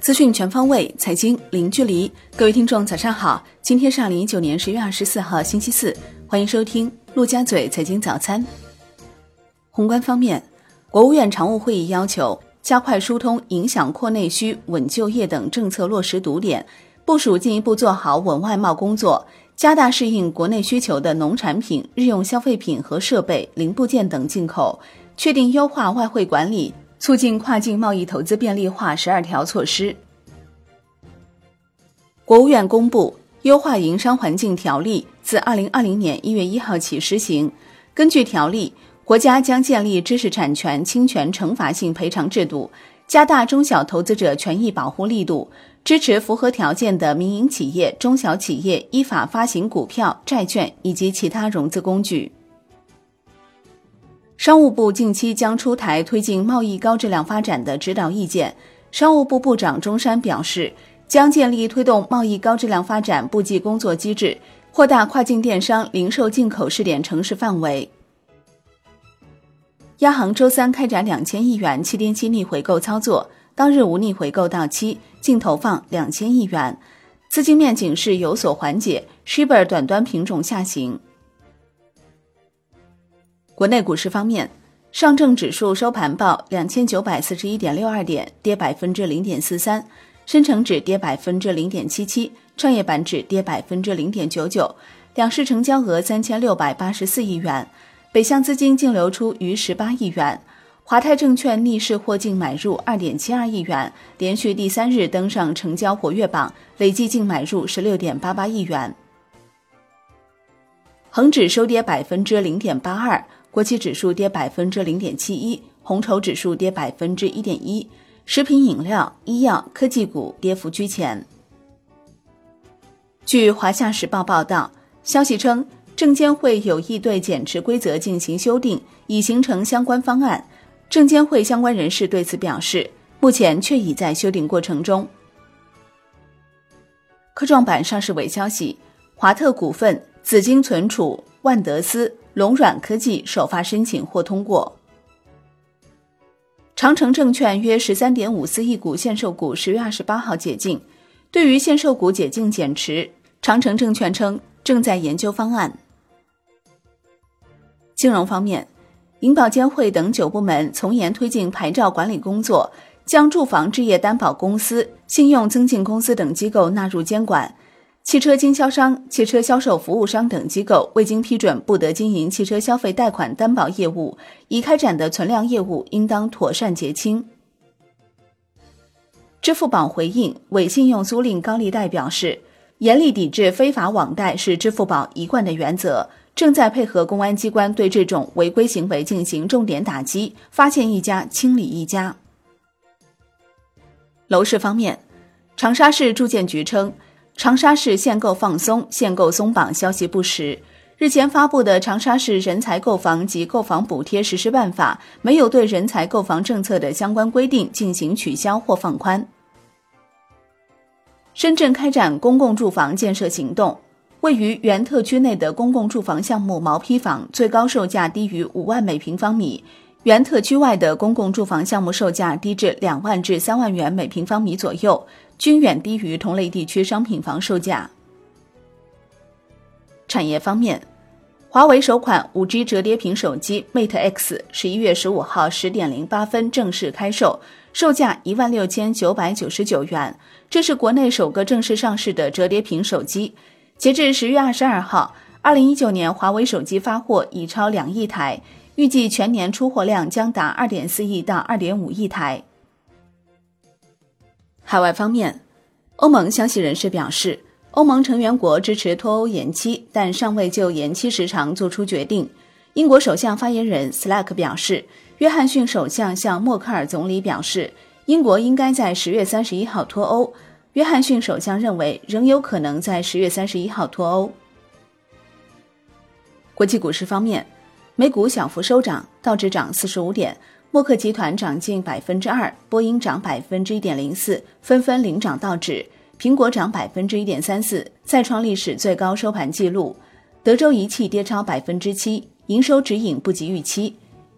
资讯全方位，财经零距离。各位听众，早上好！今天是二零一九年十月二十四号，星期四。欢迎收听陆家嘴财经早餐。宏观方面，国务院常务会议要求加快疏通影响扩内需、稳就业等政策落实堵点，部署进一步做好稳外贸工作，加大适应国内需求的农产品、日用消费品和设备、零部件等进口，确定优化外汇管理，促进跨境贸易投资便利化十二条措施。国务院公布。优化营商环境条例自二零二零年一月一号起施行。根据条例，国家将建立知识产权侵权惩罚性赔偿制度，加大中小投资者权益保护力度，支持符合条件的民营企业、中小企业依法发行股票、债券以及其他融资工具。商务部近期将出台推进贸易高质量发展的指导意见。商务部部长钟山表示。将建立推动贸易高质量发展部际工作机制，扩大跨境电商零售进口试点城市范围。央行周三开展两千亿元七天期逆回购操作，当日无逆回购到期，净投放两千亿元，资金面警示有所缓解，Shibor 短端品种下行。国内股市方面，上证指数收盘报两千九百四十一点六二点，跌百分之零点四三。深成指跌百分之零点七七，创业板指跌百分之零点九九，两市成交额三千六百八十四亿元，北向资金净流出逾十八亿元。华泰证券逆势获净买入二点七二亿元，连续第三日登上成交活跃榜，累计净买入十六点八八亿元。恒指收跌百分之零点八二，国企指数跌百分之零点七一，红筹指数跌百分之一点一。食品饮料、医药、科技股跌幅居前。据《华夏时报》报道，消息称，证监会有意对减持规则进行修订，已形成相关方案。证监会相关人士对此表示，目前确已在修订过程中。科创板上市尾消息：华特股份、紫金存储、万德斯、龙软科技首发申请或通过。长城证券约十三点五四亿股限售股十月二十八号解禁。对于限售股解禁减持，长城证券称正在研究方案。金融方面，银保监会等九部门从严推进牌照管理工作，将住房置业担保公司、信用增进公司等机构纳入监管。汽车经销商、汽车销售服务商等机构未经批准不得经营汽车消费贷款担保业务，已开展的存量业务应当妥善结清。支付宝回应伪信用租赁高利贷表示，严厉抵制非法网贷是支付宝一贯的原则，正在配合公安机关对这种违规行为进行重点打击，发现一家清理一家。楼市方面，长沙市住建局称。长沙市限购放松、限购松绑消息不实。日前发布的《长沙市人才购房及购房补贴实施办法》没有对人才购房政策的相关规定进行取消或放宽。深圳开展公共住房建设行动，位于原特区内的公共住房项目毛坯房最高售价低于五万每平方米，原特区外的公共住房项目售价低至两万至三万元每平方米左右。均远低于同类地区商品房售价。产业方面，华为首款 5G 折叠屏手机 Mate X 十一月十五号十点零八分正式开售，售价一万六千九百九十九元。这是国内首个正式上市的折叠屏手机。截至十月二十二号，二零一九年华为手机发货已超两亿台，预计全年出货量将达二点四亿到二点五亿台。海外方面，欧盟消息人士表示，欧盟成员国支持脱欧延期，但尚未就延期时长作出决定。英国首相发言人斯拉克表示，约翰逊首相向默克尔总理表示，英国应该在十月三十一号脱欧。约翰逊首相认为，仍有可能在十月三十一号脱欧。国际股市方面，美股小幅收涨，道指涨四十五点。默克集团涨近百分之二，波音涨百分之一点零四，纷纷领涨道指。苹果涨百分之一点三四，再创历史最高收盘纪录。德州仪器跌超百分之七，营收指引不及预期。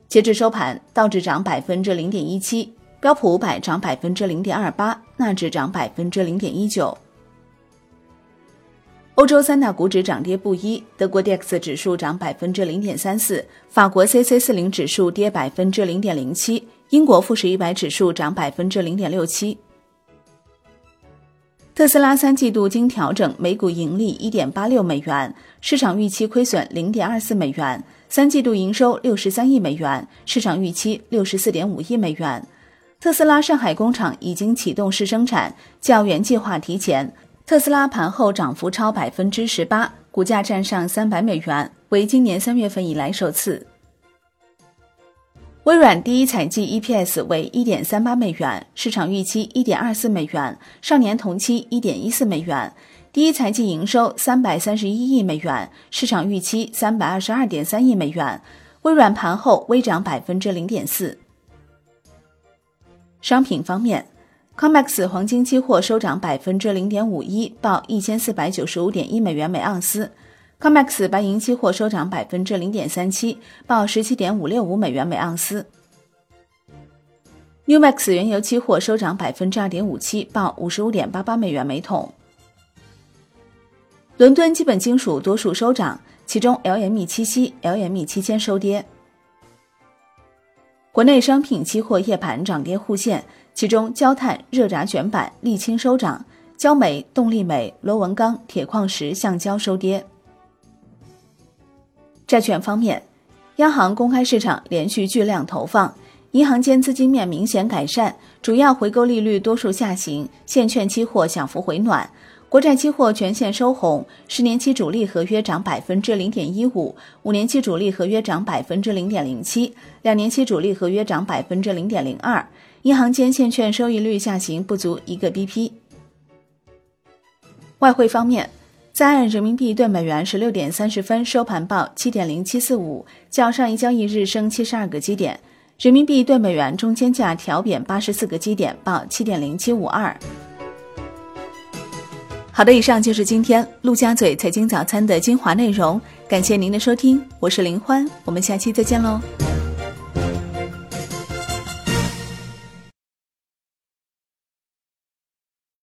截至收盘，道指涨百分之零点一七，标普五百涨百分之零点二八，纳指涨百分之零点一九。欧洲三大股指涨跌不一，德国 DAX 指数涨百分之零点三四，法国 c c 四零指数跌百分之零点零七，英国富时一百指数涨百分之零点六七。特斯拉三季度经调整每股盈利一点八六美元，市场预期亏损零点二四美元，三季度营收六十三亿美元，市场预期六十四点五亿美元。特斯拉上海工厂已经启动试生产，较原计划提前。特斯拉盘后涨幅超百分之十八，股价站上三百美元，为今年三月份以来首次。微软第一财季 EPS 为一点三八美元，市场预期一点二四美元，上年同期一点一四美元。第一财季营收三百三十一亿美元，市场预期三百二十二点三亿美元。微软盘后微涨百分之零点四。商品方面。COMEX 黄金期货收涨百分之零点五一，报一千四百九十五点一美元每盎司。COMEX 白银期货收涨百分之零点三七，报十七点五六五美元每盎司。NewMax 原油期货收涨百分之二点五七，报五十五点八八美元每桶。伦敦基本金属多数收涨，其中 LME 七锡、LME 七千收跌。国内商品期货夜盘涨跌互现。其中，焦炭、热轧卷板、沥青收涨；焦煤、动力煤、螺纹钢、铁矿石、橡胶收跌。债券方面，央行公开市场连续巨量投放，银行间资金面明显改善，主要回购利率多数下行，现券期货小幅回暖。国债期货全线收红，十年期主力合约涨百分之零点一五，五年期主力合约涨百分之零点零七，两年期主力合约涨百分之零点零二。银行间现券收益率下行不足一个 BP。外汇方面，在岸人民币对美元十六点三十分收盘报七点零七四五，较上一交易日升七十二个基点，人民币对美元中间价调贬八十四个基点，报七点零七五二。好的，以上就是今天陆家嘴财经早餐的精华内容，感谢您的收听，我是林欢，我们下期再见喽。